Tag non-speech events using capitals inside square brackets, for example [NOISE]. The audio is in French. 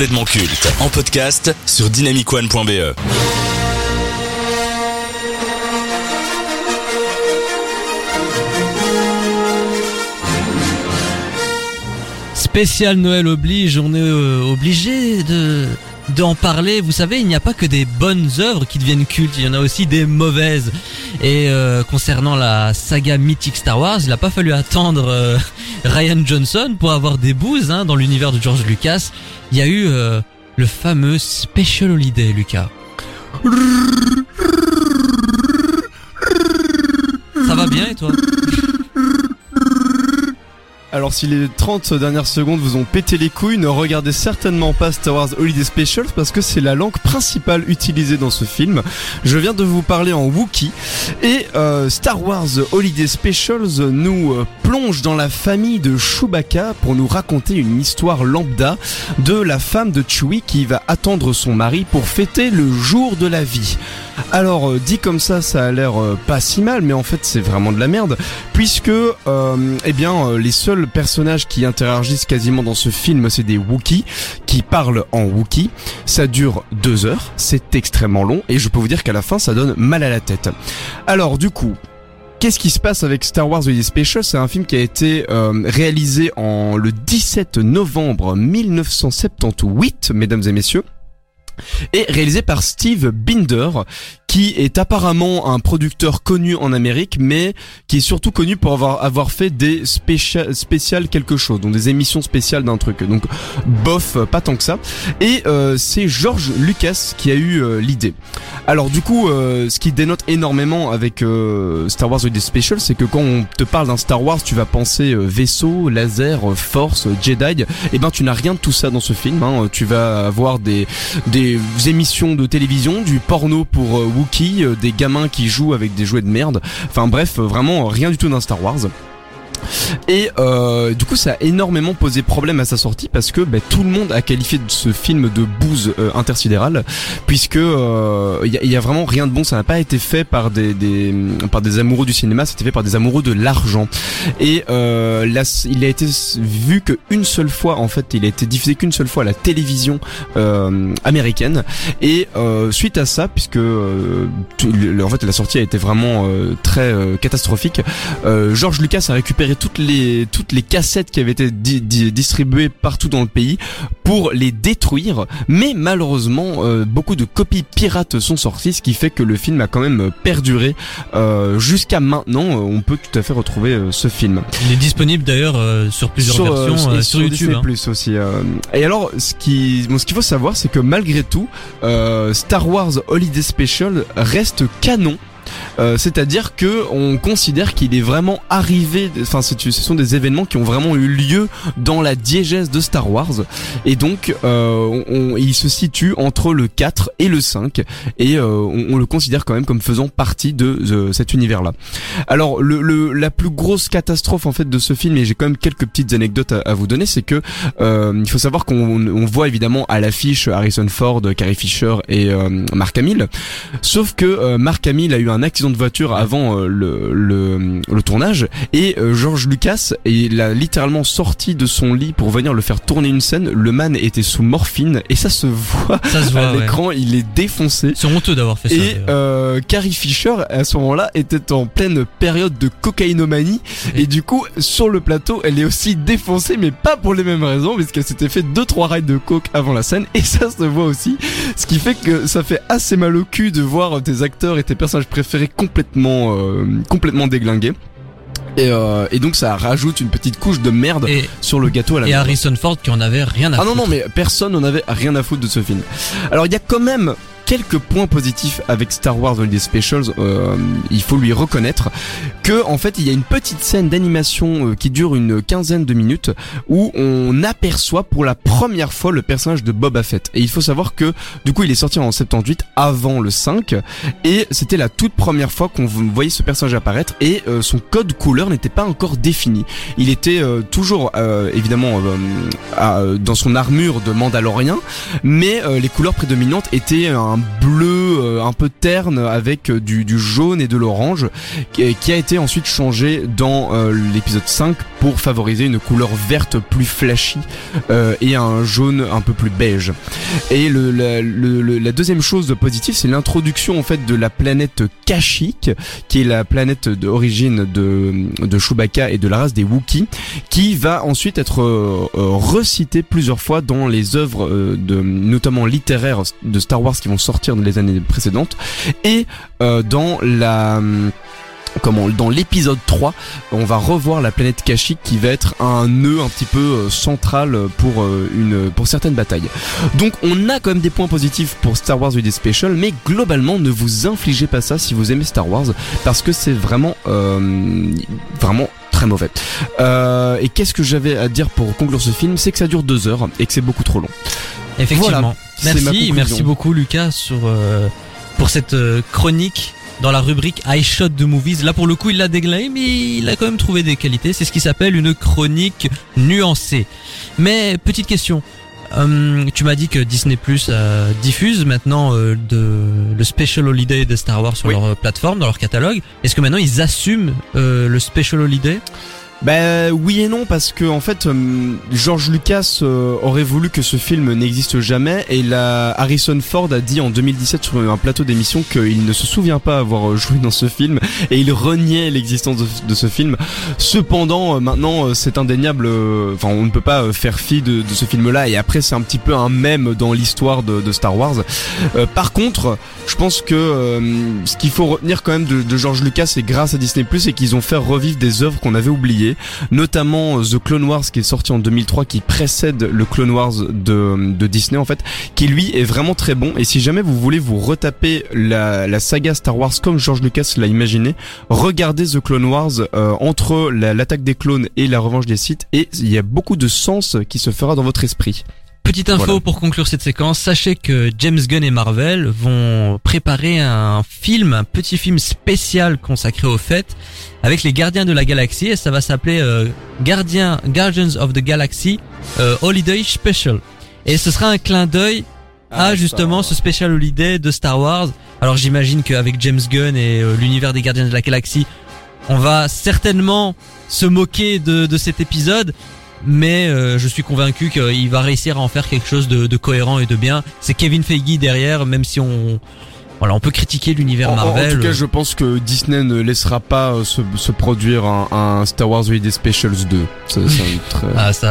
complètement culte en podcast sur dynamicone.be. Spécial Noël oblige, on est euh, obligé de d'en parler. Vous savez, il n'y a pas que des bonnes œuvres qui deviennent cultes, il y en a aussi des mauvaises. Et euh, concernant la saga mythique Star Wars, il n'a pas fallu attendre euh, [LAUGHS] Ryan Johnson pour avoir des bouses hein, dans l'univers de George Lucas. Il y a eu le fameux Special Holiday, Lucas. Ça va bien et toi? Alors si les 30 dernières secondes vous ont pété les couilles, ne regardez certainement pas Star Wars Holiday Specials parce que c'est la langue principale utilisée dans ce film. Je viens de vous parler en Wookiee et euh, Star Wars Holiday Specials nous euh, plonge dans la famille de Chewbacca pour nous raconter une histoire lambda de la femme de Chewie qui va attendre son mari pour fêter le jour de la vie. Alors euh, dit comme ça, ça a l'air pas si mal, mais en fait c'est vraiment de la merde, puisque eh bien les seuls personnages qui interagissent quasiment dans ce film, c'est des Wookiees qui parlent en Wookiee. Ça dure deux heures, c'est extrêmement long, et je peux vous dire qu'à la fin ça donne mal à la tête. Alors du coup. Qu'est-ce qui se passe avec Star Wars Holiday Special? C'est un film qui a été euh, réalisé en le 17 novembre 1978, mesdames et messieurs et réalisé par Steve Binder, qui est apparemment un producteur connu en Amérique, mais qui est surtout connu pour avoir, avoir fait des spécial, spéciales quelque chose, donc des émissions spéciales d'un truc. Donc bof, pas tant que ça. Et euh, c'est George Lucas qui a eu euh, l'idée. Alors du coup, euh, ce qui dénote énormément avec euh, Star Wars Holiday Special, c'est que quand on te parle d'un Star Wars, tu vas penser euh, vaisseau, laser, force, Jedi. Et ben tu n'as rien de tout ça dans ce film. Hein. Tu vas avoir des des émissions de télévision, du porno pour Euh, des gamins qui jouent avec des jouets de merde. Enfin bref, euh, vraiment rien du tout d'un Star Wars. Et euh, du coup, ça a énormément posé problème à sa sortie parce que bah, tout le monde a qualifié ce film de bouse euh, intersidérale, puisque euh, il y, a- y a vraiment rien de bon. Ça n'a pas été fait par des, des par des amoureux du cinéma, c'était fait par des amoureux de l'argent. Et euh, là, il a été vu qu'une seule fois, en fait, il a été diffusé qu'une seule fois à la télévision euh, américaine. Et euh, suite à ça, puisque euh, en fait la sortie a été vraiment euh, très euh, catastrophique, euh, George Lucas a récupéré toutes les toutes les cassettes qui avaient été di- di- distribuées partout dans le pays pour les détruire. Mais malheureusement, euh, beaucoup de copies pirates sont sorties, ce qui fait que le film a quand même perduré euh, jusqu'à maintenant. euh, On peut tout à fait retrouver euh, ce film Il est disponible d'ailleurs euh, sur plusieurs sur, euh, versions et euh, sur, YouTube. Hein. Plus aussi. Et alors, ce qui, bon, ce qu'il faut savoir, c'est que malgré tout, Star Wars Holiday Special reste canon. Euh, C'est-à-dire que on considère qu'il est vraiment arrivé. Enfin, ce sont des événements qui ont vraiment eu lieu dans la diégèse de Star Wars, et donc euh, il se situe entre le 4 et le 5, et euh, on, le considère quand même comme faisant partie de, cet univers-là. Alors le, la plus grosse catastrophe en fait de ce film et j'ai quand même quelques petites anecdotes à, à vous donner, c'est que il faut savoir qu'on on voit évidemment à l'affiche Harrison Ford, Carrie Fisher et Mark Hamill, sauf que Mark Hamill a eu un accident de voiture avant euh, le, le, le tournage et euh, George Lucas il a littéralement sorti de son lit pour venir le faire tourner une scène. Le man était sous morphine et ça se voit Ça se voit. à ouais. l'écran, il est défoncé. C'est honteux d'avoir fait ça. Et euh, Carrie Fisher à ce moment-là était en pleine période de cocaïnomanie et du coup sur le plateau elle est aussi défoncée mais pas pour les mêmes raisons parce qu'elle s'était fait deux trois rails de coke avant la scène et ça se voit aussi ce qui fait que ça fait assez mal au cul de voir tes acteurs et tes personnages préférés complètement euh, complètement déglingués et, euh, et donc ça rajoute une petite couche de merde et, sur le gâteau à la et merde. Harrison Ford qui en avait rien à Ah non foutre. non mais personne n'en avait rien à foutre de ce film. Alors il y a quand même quelques points positifs avec Star Wars Holiday Specials, euh, il faut lui reconnaître que en fait il y a une petite scène d'animation euh, qui dure une quinzaine de minutes où on aperçoit pour la première fois le personnage de Boba Fett. Et il faut savoir que du coup il est sorti en 78 avant le 5 et c'était la toute première fois qu'on voyait ce personnage apparaître et euh, son code couleur n'était pas encore défini. Il était euh, toujours euh, évidemment dans son armure de Mandalorien, mais les couleurs prédominantes étaient un bleu euh, un peu terne avec euh, du, jaune et de l'orange qui, qui a été ensuite changé dans euh, l'épisode 5 pour favoriser une couleur verte plus flashy euh, et un jaune un peu plus beige. Et la, deuxième chose positive, c'est l'introduction en fait de la planète Kashyyyk, qui est la planète d'origine de, de Chewbacca et de la race des Wookiees, qui va ensuite être euh, euh, recitée plusieurs fois dans les œuvres euh, de notamment littéraires de Star Wars qui vont sortir dans les années précédentes et euh, dans la hum, comment dans l'épisode 3 on va revoir la planète Kashyyyk qui va être un nœud un petit peu euh, central pour euh, une pour certaines batailles. Donc on a quand même des points positifs pour Star Wars Holiday Special mais globalement ne vous infligez pas ça si vous aimez Star Wars parce que c'est vraiment euh, vraiment très mauvais. Euh, et qu'est-ce que j'avais à dire pour conclure ce film? C'est que ça dure deux heures et que c'est beaucoup trop long. Effectivement. Voilà, merci, merci beaucoup Lucas sur euh, pour cette euh, chronique dans la rubrique I Shot the Movies. Là pour le coup il l'a déglingué mais il a quand même trouvé des qualités. C'est ce qui s'appelle une chronique nuancée. Mais petite question. Hum, tu m'as dit que Disney Plus euh, diffuse maintenant euh, de, le Special Holiday de Star Wars sur Oui. leur plateforme, dans leur catalogue. Est-ce que maintenant ils assument euh, le Special Holiday? Bah oui et non parce que en fait euh, George Lucas euh, aurait voulu que ce film n'existe jamais et la Harrison Ford a dit en 2017 sur un plateau d'émission qu'il ne se souvient pas avoir euh, joué dans ce film et il reniait l'existence de, ce film. Cependant euh, maintenant euh, c'est indéniable euh, enfin on ne peut pas euh, faire fi de, ce film là et après c'est un petit peu un mème dans l'histoire de, Star Wars. Euh, par contre je pense que euh, ce qu'il faut retenir quand même de, de George Lucas et grâce à Disney Plus c'est qu'ils ont fait revivre des œuvres qu'on avait oubliées notamment euh, The Clone Wars qui est sorti en 2003 qui précède le Clone Wars de, Disney en fait qui lui est vraiment très bon. Et si jamais vous voulez vous retaper la, saga Star Wars comme George Lucas l'a imaginé regardez The Clone Wars euh, entre la- l'attaque des clones et la revanche des Sith et il y a beaucoup de sens qui se fera dans votre esprit Petite info Voilà. pour conclure cette séquence, sachez que James Gunn et Marvel vont préparer un film, un petit film spécial consacré aux fêtes avec les Gardiens de la Galaxie et ça va s'appeler euh, Guardian, Guardians of the Galaxy euh, Holiday Special. Et ce sera un clin d'œil à justement ce special holiday de Star Wars. Alors j'imagine qu'avec James Gunn et euh, l'univers des Gardiens de la Galaxie, on va certainement se moquer de, de cet épisode, mais euh, je suis convaincu qu'il va réussir à en faire quelque chose de, de cohérent et de bien. C'est Kevin Feige derrière, même si on voilà, on peut critiquer l'univers en- Marvel. en tout cas, je pense que Disney ne laissera pas euh, se, se produire un, un Star Wars Holiday Specials 2. Ça, ça euh, ah ça,